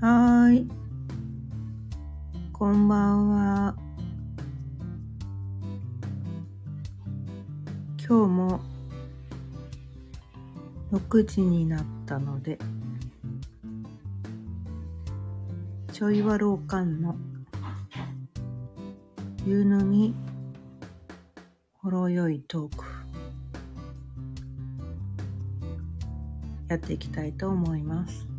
はい。こんばんは。今日も6時になったので、ちょいわろうかんの夕飲みほろよいトークやっていきたいと思います。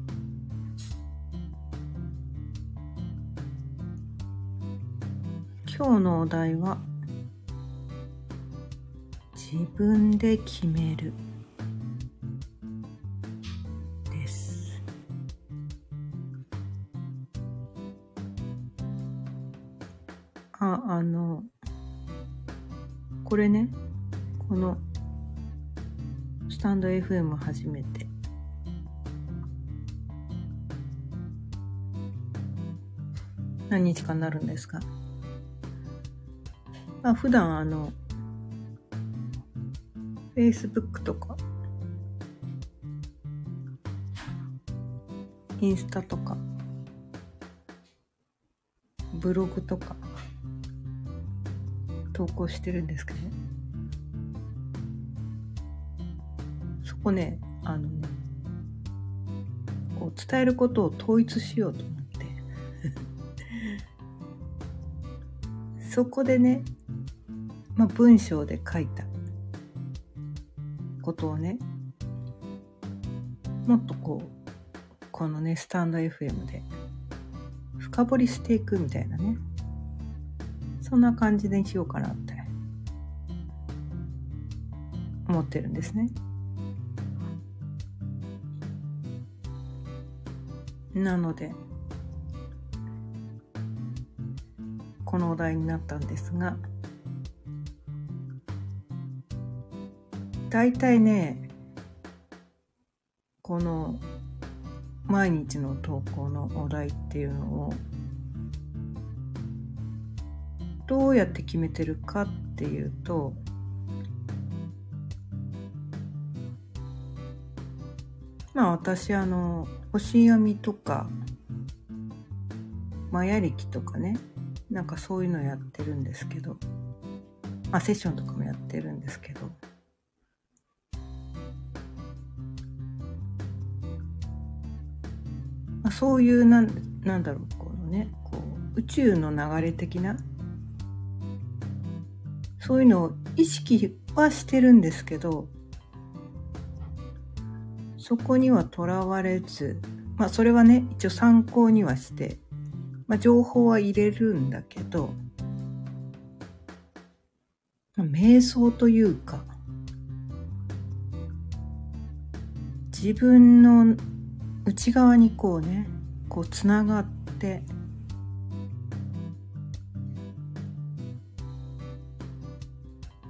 今日のお題は自分で決めるです。ああのこれねこのスタンド FM 初めて。何日かなるんですか？まあ普段あの Facebook とかインスタとかブログとか投稿してるんですけどそこねあのねこう伝えることを統一しようと思って。そこでねまあ、文章で書いたことをねもっとこうこのねスタンド FM で深掘りしていくみたいなねそんな感じにしようかなって思ってるんですね。なのでこのお題になったんですが大体ねこの毎日の投稿のお題っていうのをどうやって決めてるかっていうとまあ私あの星読みとかマヤ暦とかねなんかそういうのやってるんですけどまあセッションとかもやってるんですけどそういうなんなんだろうこのねこう宇宙の流れ的なそういうのを意識はしてるんですけどそこにはとらわれずまあそれはね一応参考にはして、まあ、情報は入れるんだけど、まあ、瞑想というか自分の内側にこうねこうつながって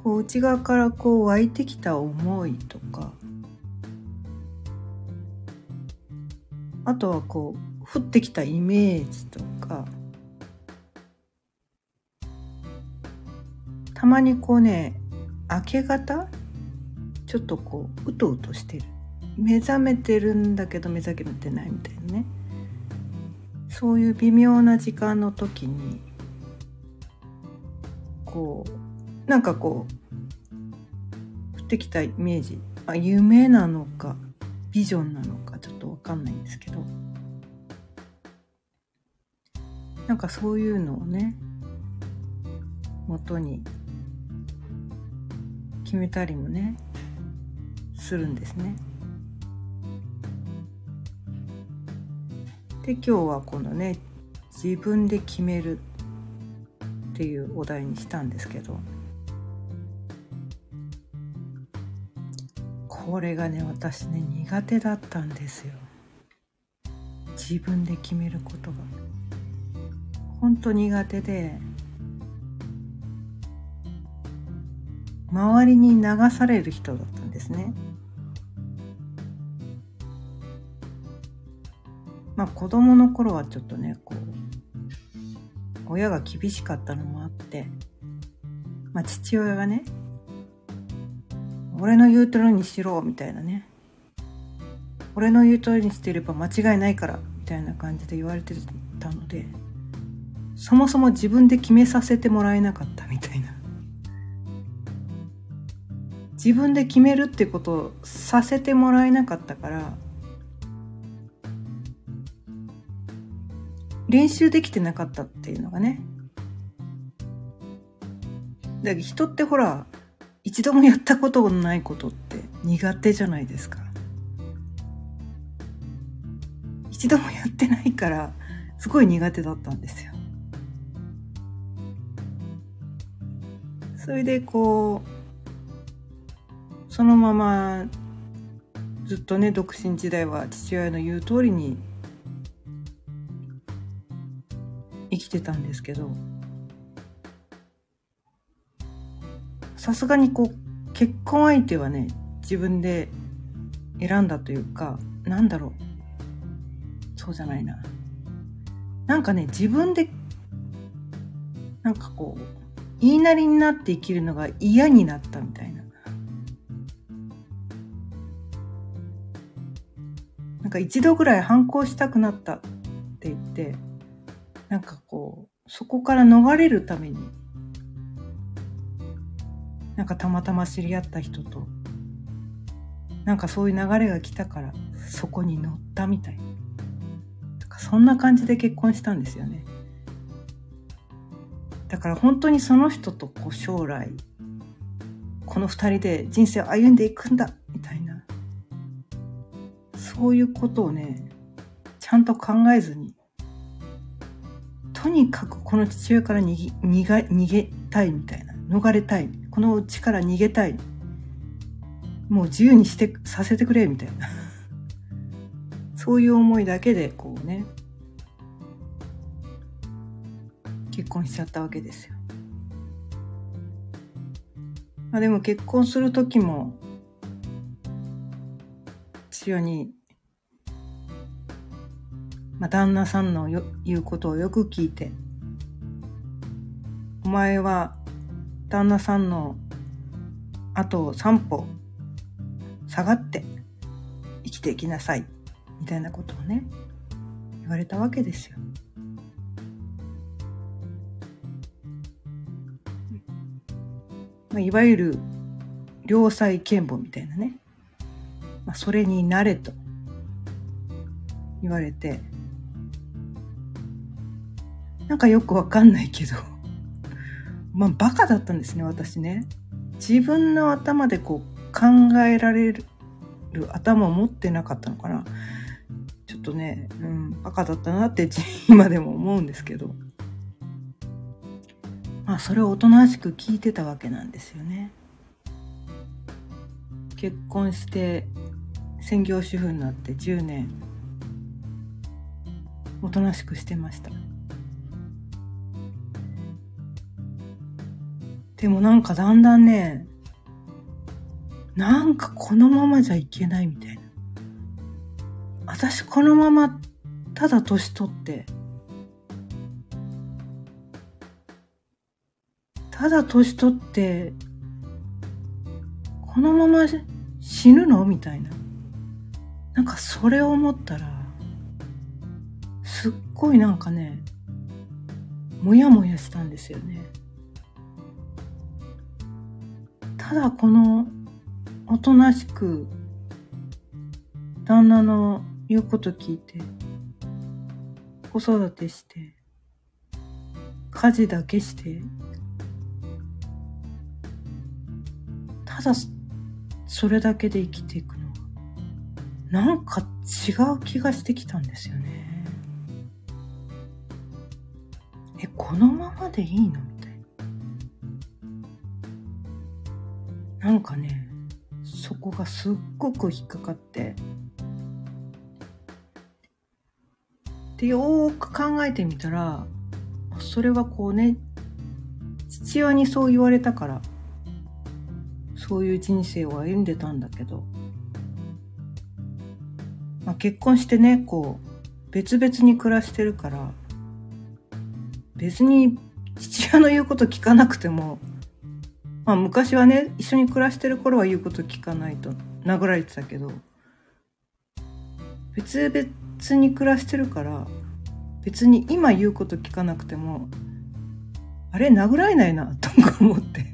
こう内側からこう湧いてきた思いとかあとはこう降ってきたイメージとかたまにこうね明け方ちょっとこううとうとしてる。目覚めてるんだけど目覚めてないみたいなね。そういう微妙な時間の時にこうなんかこう降ってきたイメージ。あ夢なのかビジョンなのかちょっと分かんないんですけど。なんかそういうのをね元に決めたりもねするんですね。で今日はこのね自分で決めるっていうお題にしたんですけどこれがね私ね苦手だったんですよ。自分で決めることが。本当苦手で周りに流される人だったんですね。まあ子供の頃はちょっとねこう親が厳しかったのもあってまあ父親がね俺の言う通りにしろみたいなね俺の言う通りにしてれば間違いないからみたいな感じで言われてたのでそもそも自分で決めさせてもらえなかったみたいな。自分で決めるってことをさせてもらえなかったから練習できてなかったっていうのがね。だけど人ってほら一度もやったことのないことって苦手じゃないですか。一度もやってないからすごい苦手だったんですよ。それでこうそのままずっとね独身時代は父親の言う通りに生きてたんですけどさすがにこう結婚相手はね自分で選んだというかなんだろう。そうじゃないな。なんかね自分でなんかこう言いなりになって生きるのが嫌になったみたいな。なんか一度ぐらい反抗したくなったって言ってなんかこうそこから逃れるためになんかたまたま知り合った人となんかそういう流れが来たからそこに乗ったみたいなそんな感じで結婚したんですよね。だから本当にその人とこう将来この二人で人生を歩んでいくんだみたいなそういうことをねちゃんと考えずににかくこの父親から逃げ逃げ逃げたいみたいな。逃れたい。このうちから逃げたい。もう自由にしてさせてくれみたいな。そういう思いだけでこうね。結婚しちゃったわけですよ。まあ、でも結婚する時も父親に、まあ、旦那さんの言うことをよく聞いて。お前は旦那さんの後を3歩下がって生きていきなさい。みたいなことをね言われたわけですよ。まあ、いわゆる良妻賢母みたいなね、まあ、それになれと言われてなんかよくわかんないけど。まあバカだったんですね私ね。自分の頭でこう考えられる頭を持ってなかったのかな。ちょっとね、うん、バカだったなって今でも思うんですけど。まあそれをおとなしく聞いてたわけなんですよね。結婚して専業主婦になって10年おとなしくしてました。でもなんかだんだんねなんかこのままじゃいけないみたいな。私このままただ年取ってただ年取ってこのまま死ぬのみたいな。なんかそれを思ったらすっごいなんかねもやもやしたんですよね。ただこのおとなしく旦那の言うこと聞いて子育てして家事だけしてただそれだけで生きていくのはなんか違う気がしてきたんですよね。え、このままでいいの？な。んかね、そこがすっごく引っかかって。で、よーく考えてみたら、それはこうね、父親にそう言われたからそういう人生を歩んでたんだけど、まあ、結婚してねこう別々に暮らしてるから別に父親の言うこと聞かなくても、まあ、昔はね一緒に暮らしてる頃は言うこと聞かないと。殴られてたけど。別々に暮らしてるから別に今言うこと聞かなくてもあれ殴られないな とか思って。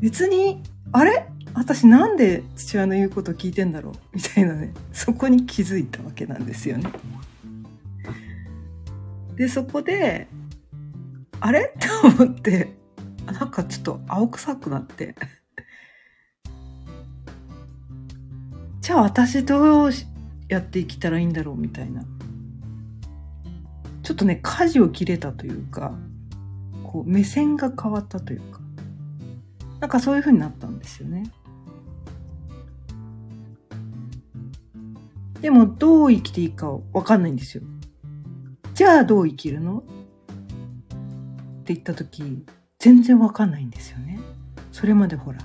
別にあれ？私なんで父親の言うこと聞いてんだろう？みたいなね。そこに気づいたわけなんですよね。でそこであれ？と思って。なんかちょっと青臭くなって じゃあ私どうやって生きたらいいんだろうみたいなちょっとね舵を切れたというかこう目線が変わったというかなんかそういう風になったんですよね。でもどう生きていいかわかんないんですよ。じゃあどう生きるの？って言った時全然わかんないんですよね。それまでほら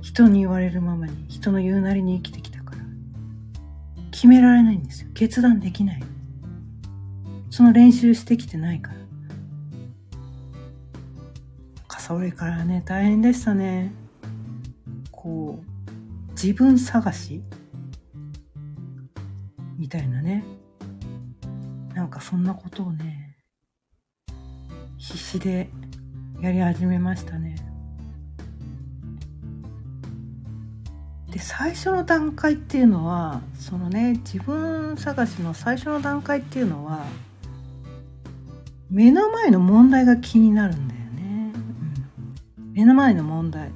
人に言われるままに人の言うなりに生きてきたから決められないんですよ。決断できない。その練習してきてないから。それからね大変でしたねこう自分探し？みたいなねなんかそんなことをね必死でやり始めましたね。で最初の段階っていうのはそのね自分探しの最初の段階っていうのは目の前の問題が気になるんだよね。目の前の問題。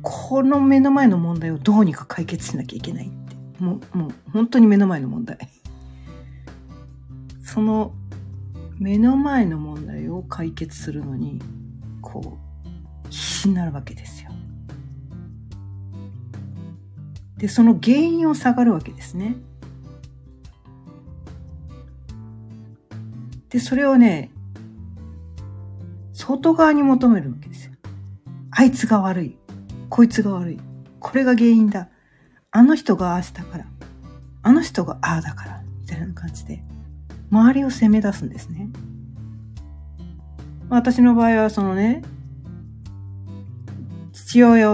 この目の前の問題をどうにか解決しなきゃいけないって。もうもう本当に目の前の問題。その目の前の問題を解決するのにこう必死になるわけですよでその原因を探るわけですねでそれをね外側に求めるわけですよ。あいつが悪い。こいつが悪い。これが原因だ。あの人がああしたから。あの人がああだから。みたいな感じで、周りを責め出すんですね。私の場合はそのね、父親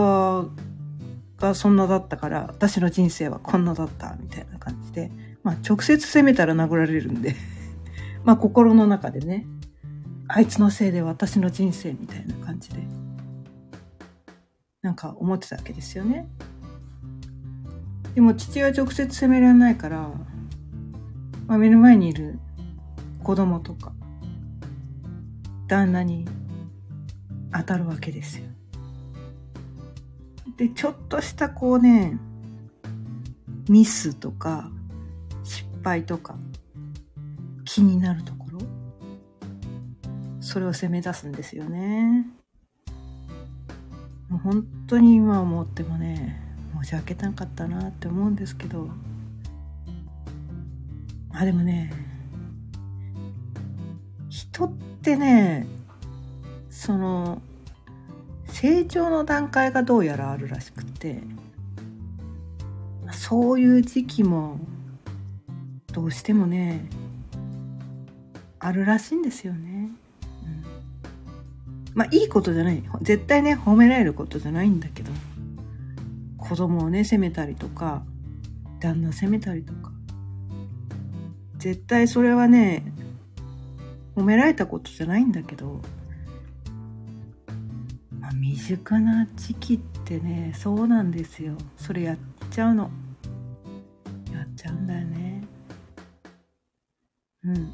がそんなだったから、私の人生はこんなだった、みたいな感じで、まあ直接責めたら殴られるんで まあ心の中でね、あいつのせいで私の人生みたいな感じでなんか思ってたわけですよねでも父は直接責められないから、まあ、目の前にいる子供とか旦那に当たるわけですよでちょっとしたこうねミスとか失敗とか気になるところそれを責め出すんですよね。もう本当に今思ってもね申し訳なかったなって思うんですけどまあでもね人ってねその成長の段階がどうやらあるらしくてそういう時期もどうしてもねあるらしいんですよね。うんまあいいことじゃない絶対ね褒められることじゃないんだけど子供をね責めたりとか旦那責めたりとか絶対それはね褒められたことじゃないんだけど、まあ、未熟な時期ってねそうなんですよ。それやっちゃうの。やっちゃうんだよね。うん。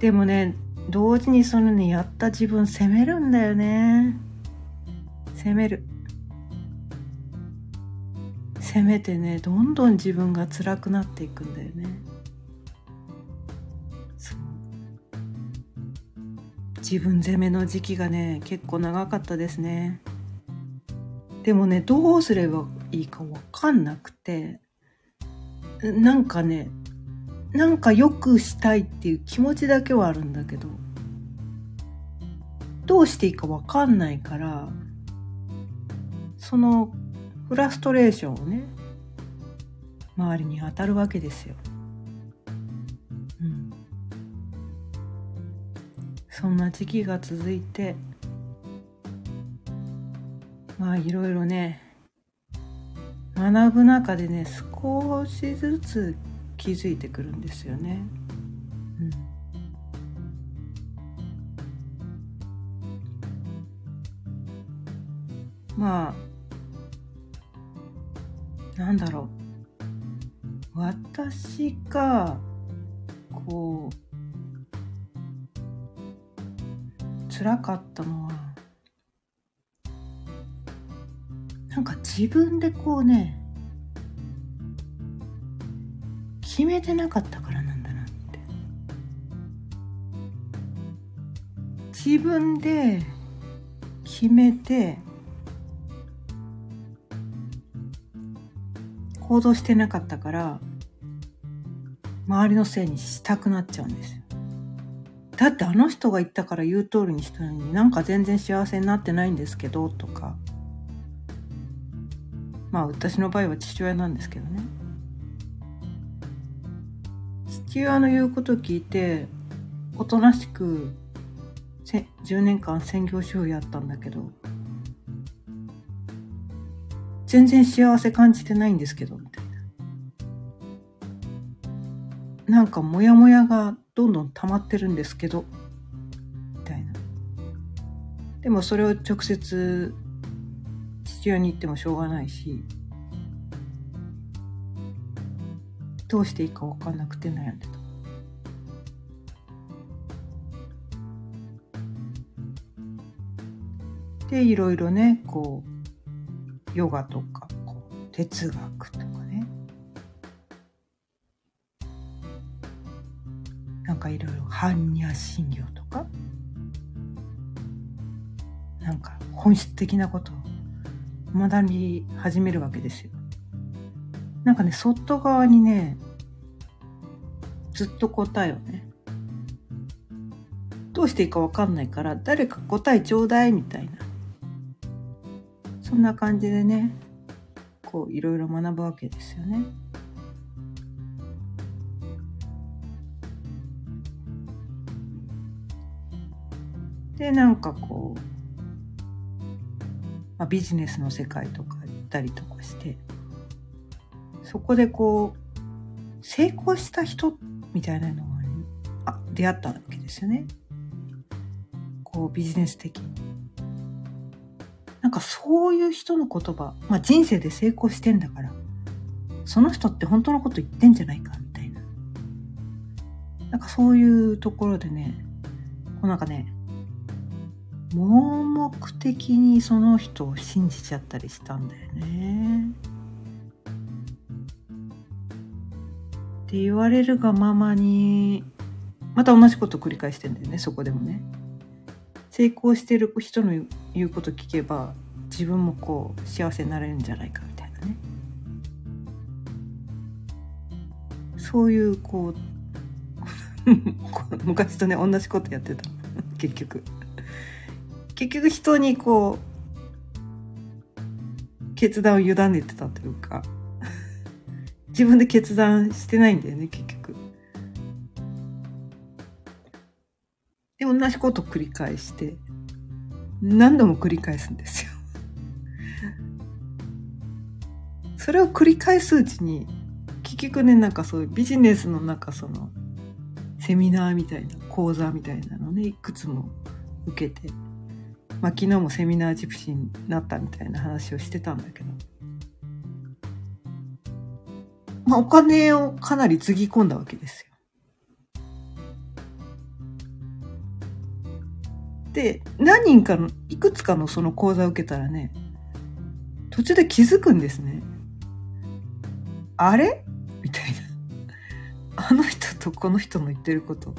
でもね同時にそのねやった自分責めるんだよね。責める。責めてねどんどん自分が辛くなっていくんだよね。自分責めの時期がね結構長かったですね。でもねどうすればいいか分かんなくてなんかねなんか良くしたいっていう気持ちだけはあるんだけどどうしていいか分かんないからそのフラストレーションをね周りに当たるわけですよ。うん、そんな時期が続いてまあいろいろね学ぶ中でね少しずつ気づいてくるんですよね。まあなんだろう。私がこう辛かったのはなんか自分でこうね決めてなかったからなんだなって。自分で決めて行動してなかったから周りのせいにしたくなっちゃうんですだってあの人が言ったから言う通りにしたのになんか全然幸せになってないんですけどとか。まあ私の場合は父親なんですけどね。父親の言うことを聞いておとなしく10年間専業主婦やったんだけど全然幸せ感じてないんですけどみたいななんかモヤモヤがどんどん溜まってるんですけどみたいなでもそれを直接父親に言ってもしょうがないしどうしていいか分かんなくて悩んでた。でいろいろねこうヨガとかこう哲学とかね。なんかいろいろ般若心経とか。なんか本質的なことを学び始めるわけですよ。なんかね外側にねずっと答えをねどうしていいか分かんないから誰か答えちょうだいみたいな。そんな感じでねこういろいろ学ぶわけですよね。でなんかこう、まあ、ビジネスの世界とか行ったりとかしてそこでこう成功した人みたいなのにあ出会ったわけですよね。こうビジネス的に。かそういう人の言葉、まあ、人生で成功してんだからその人って本当のこと言ってんじゃないかみたいな。なんかそういうところでねこうなんかね盲目的にその人を信じちゃったりしたんだよね。って言われるがままにまた同じこと繰り返してんだよねそこでもね。成功してる人の言うこと聞けば自分もこう幸せになれるんじゃないかみたいなね。そういうこう 昔とね同じことやってた結局。結局人にこう決断を委ねてたというか自分で決断してないんだよね結局。で同じことを繰り返して何度も繰り返すんですよ。それを繰り返すうちに結局ねなんかそういうビジネスの中そのセミナーみたいな講座みたいなのねいくつも受けてまあ、昨日もセミナージプシーになったみたいな話をしてたんだけど、まあ、お金をかなりつぎ込んだわけですよ。で、何人かの、いくつかのその講座を受けたらね、途中で気づくんですね。あれ？みたいな。あの人とこの人の言ってること、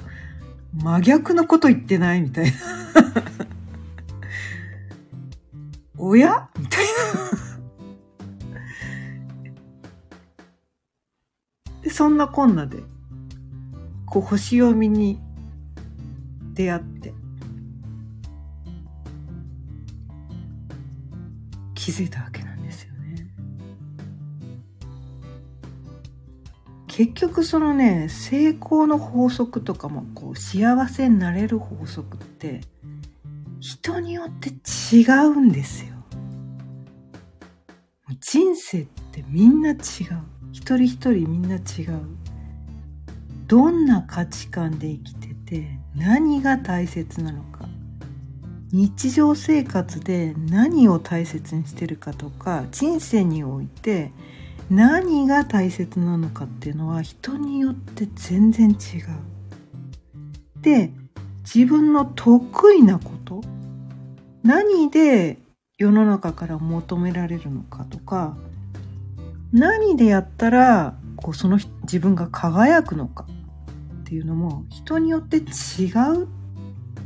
真逆のこと言ってない？みたいな。おやみたいな。で、そんなこんなで、こう星読みに出会って、気づいたわけなんです結局そのね、成功の法則とかも、こう幸せになれる法則って、人によって違うんですよ。人生ってみんな違う。一人一人みんな違う。どんな価値観で生きてて何が大切なのか。日常生活で何を大切にしてるかとか人生において何が大切なのかっていうのは人によって全然違う。で自分の得意なこと何で世の中から求められるのかとか何でやったらこうその自分が輝くのかっていうのも人によって違うっ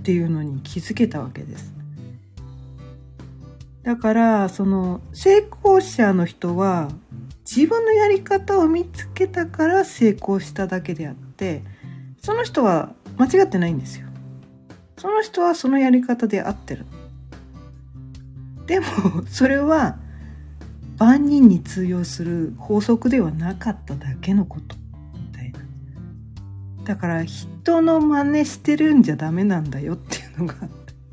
ていうのに気づけたわけです。だからその成功者の人は自分のやり方を見つけたから成功しただけであってその人は間違ってないんですよ。その人はそのやり方で合ってる。でもそれは万人に通用する法則ではなかっただけのことみたいな。だから人の真似してるんじゃダメなんだよっていうのが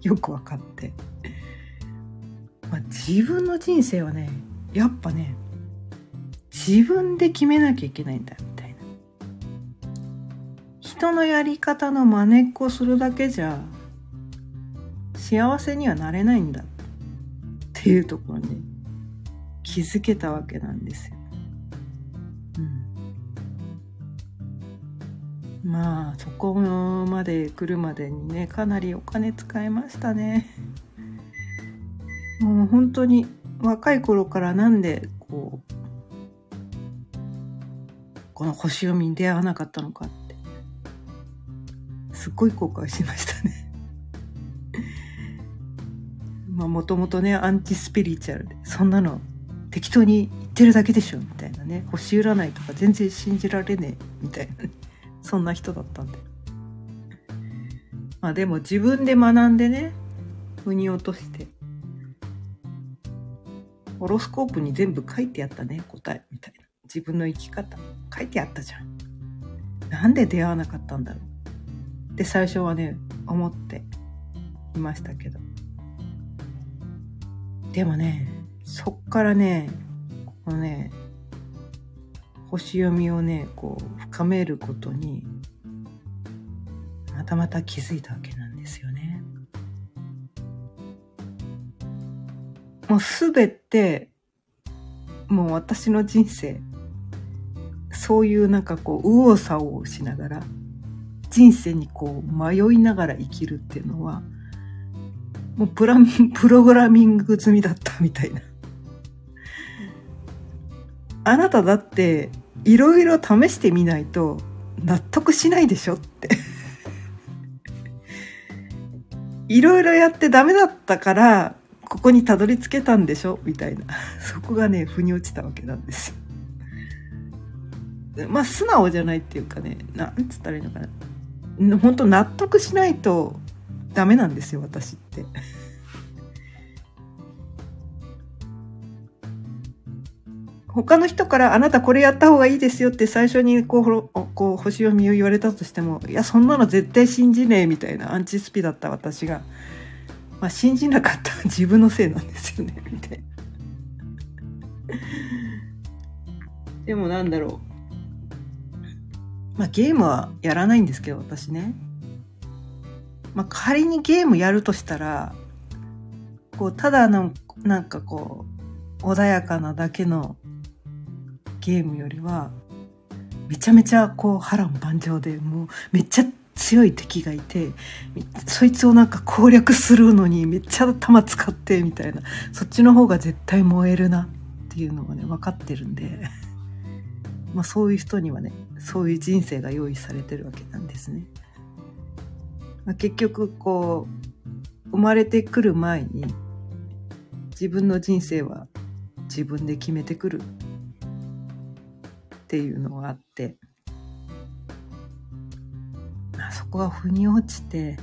よく分かって。まあ、自分の人生はねやっぱね自分で決めなきゃいけないんだみたいな人のやり方の真似っこするだけじゃ幸せにはなれないんだっていうところに気づけたわけなんですよ。うん、まあそこまで来るまでにねかなりお金使いましたね。もう本当に若い頃からなんでこうこの星読みに出会わなかったのかってすっごい後悔しましたね。まあもともとねアンチスピリチュアルでそんなの適当に言ってるだけでしょみたいなね。星占いとか全然信じられねえみたいな、ね、そんな人だったんで。まあでも自分で学んでね腑に落としてホロスコープに全部書いてあったね答えみたいな。自分の生き方。書いてあったじゃん。なんで出会わなかったんだろう。って最初はね思っていましたけど。でもねそっからねこのね星読みをねこう深めることにまたまた気づいたわけなんですよね。もうすべてもう私の人生そういうなんかこう右往左往しながら人生にこう迷いながら生きるっていうのはもうプラ プログラミング済みだったみたいな。あなただっていろいろ試してみないと納得しないでしょって いろいろやってダメだったからここにたどり着けたんでしょ？みたいな そこがね腑に落ちたわけなんですよ。まあ素直じゃないっていうかねなんつったらいいのかな本当納得しないとダメなんですよ私って。他の人からあなたこれやった方がいいですよって最初にこうこう星読みを言われたとしてもいやそんなの絶対信じねえみたいなアンチスピだった私が、まあ、信じなかった 自分のせいなんですよねみたいな。でもなんだろうまあゲームはやらないんですけど私ね。まあ仮にゲームやるとしたら、こうただのなんかこう穏やかなだけのゲームよりはめちゃめちゃこう波乱万丈でもうめっちゃ強い敵がいてそいつをなんか攻略するのにめっちゃ弾使ってみたいなそっちの方が絶対燃えるなっていうのがね分かってるんで まあそういう人にはねそういう人生が用意されてるわけなんですね。まあ、結局こう生まれてくる前に自分の人生は自分で決めてくるっていうのがあって、そこが腑に落ちて。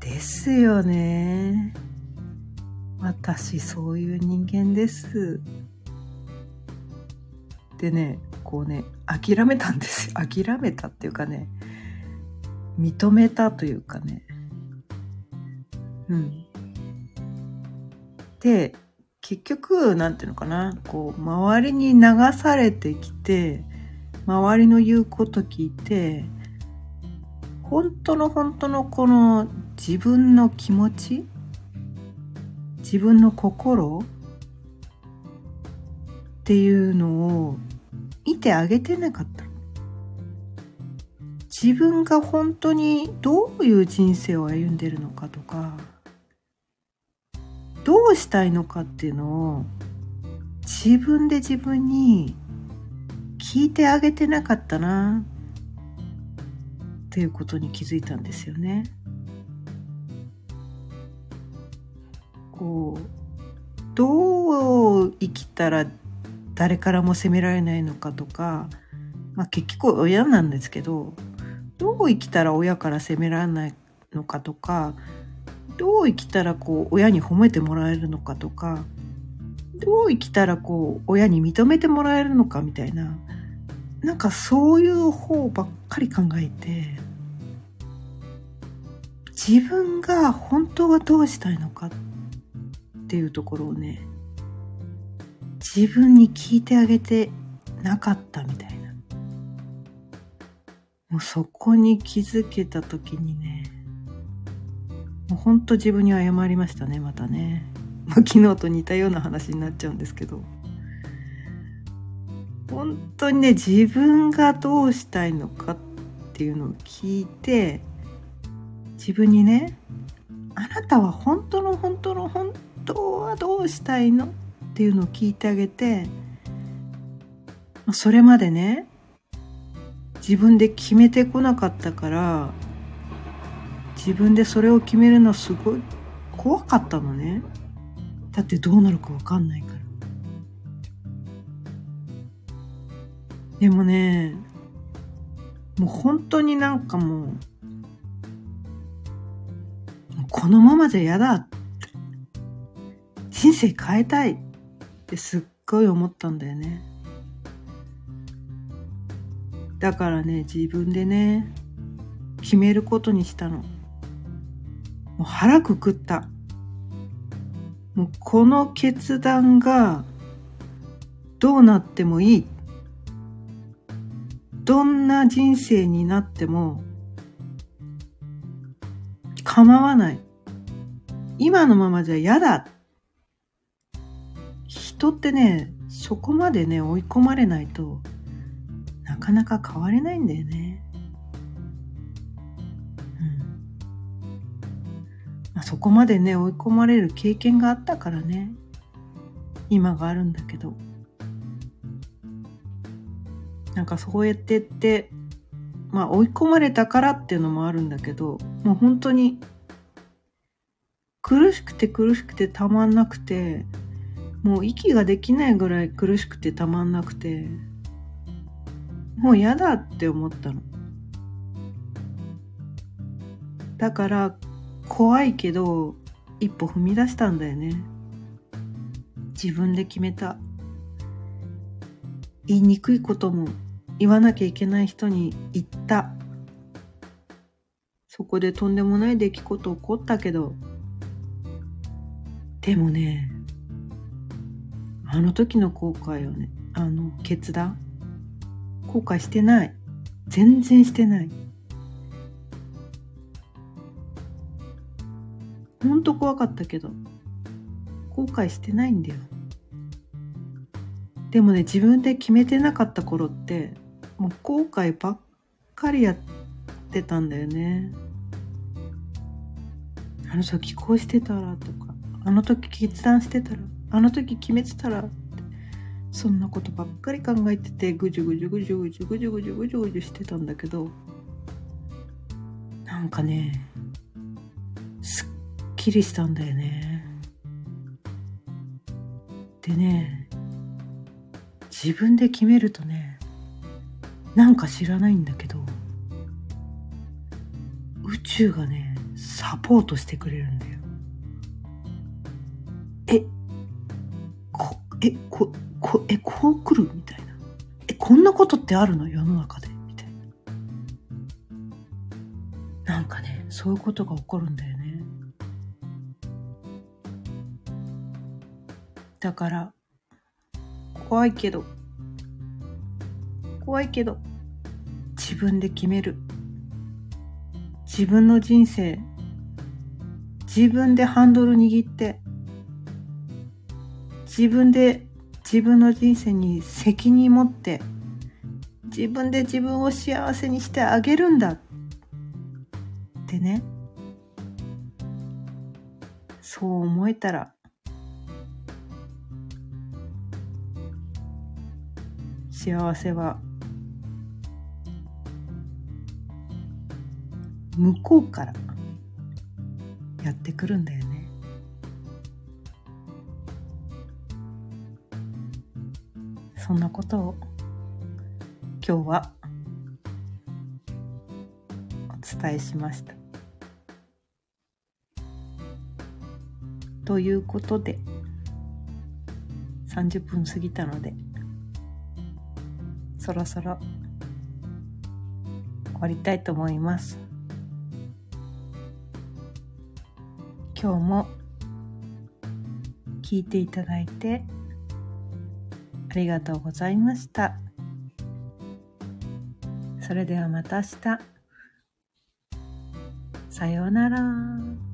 ですよね。私そういう人間です。でねこうね諦めたんです 諦めたっていうかね認めたというかね。うん。で結局なんていうのかな。こう周りに流されてきて周りの言うこと聞いて本当の本当のこの自分の気持ち自分の心っていうのを見てあげてなかった。自分が本当にどういう人生を歩んでるのかとかどうしたいのかっていうのを自分で自分に聞いてあげてなかったなっていうことに気づいたんですよね。こうどう生きたら誰からも責められないのかとか、まあ、結局親なんですけどどう生きたら親から責められないのかとかどう生きたらこう親に褒めてもらえるのかとかどう生きたらこう親に認めてもらえるのかみたいななんかそういう方ばっかり考えて自分が本当はどうしたいのかっていうところをね自分に聞いてあげてなかったみたいな。もうそこに気づけた時にねもうほんと自分に謝りましたねまたね、まあ、昨日と似たような話になっちゃうんですけど。本当にね自分がどうしたいのかっていうのを聞いて自分にねあなたは本当の本当の本当はどうしたいのっていうのを聞いてあげてそれまでね自分で決めてこなかったから自分でそれを決めるのすごい怖かったのね。だってどうなるか分かんないかでもねもう本当になんかもうこのままじゃ嫌だ。って人生変えたい。ってすっごい思ったんだよね。だからね自分でね決めることにしたの。もう腹くくった。もうこの決断がどうなってもいい。どんな人生になっても構わない。今のままじゃ嫌だ。人ってねそこまでね追い込まれないとなかなか変われないんだよね。うん。まあ、そこまでね追い込まれる経験があったからね。今があるんだけど。なんかそうやってってまあ追い込まれたからっていうのもあるんだけどもう本当に苦しくて苦しくてたまんなくてもう息ができないぐらい苦しくてたまんなくてもう嫌だって思ったの。だから怖いけど一歩踏み出したんだよね。自分で決めた。言いにくいことも言わなきゃいけない人に言った。そこでとんでもない出来事起こったけど、でもね、あの時の後悔をね、あの決断後悔してない。全然してない。ほんと怖かったけど、後悔してないんだよ。でもね、自分で決めてなかった頃って、もう後悔ばっかりやってたんだよね。あの時こうしてたらとか、あの時決断してたら、あの時決めてたらそんなことばっかり考えててぐじゅぐじゅぐじゅぐじゅぐじゅぐじゅぐじゅぐじゅしてたんだけどなんかねすっきりしたんだよねでね自分で決めるとねなんか知らないんだけど宇宙がねサポートしてくれるんだよ。えこえここえこう来るみたいな。えこんなことってあるの？世の中で。みたいな。なんかねそういうことが起こるんだよね。だから怖いけど。怖いけど。自分で決める。自分の人生。自分でハンドル握って。自分で自分の人生に責任持って。自分で自分を幸せにしてあげるんだ。ってね。そう思えたら幸せは向こうからやってくるんだよね。そんなことを今日はお伝えしました。ということで30分過ぎたのでそろそろ終わりたいと思います。今日も聞いていただいてありがとうございました。それではまた明日。さようなら。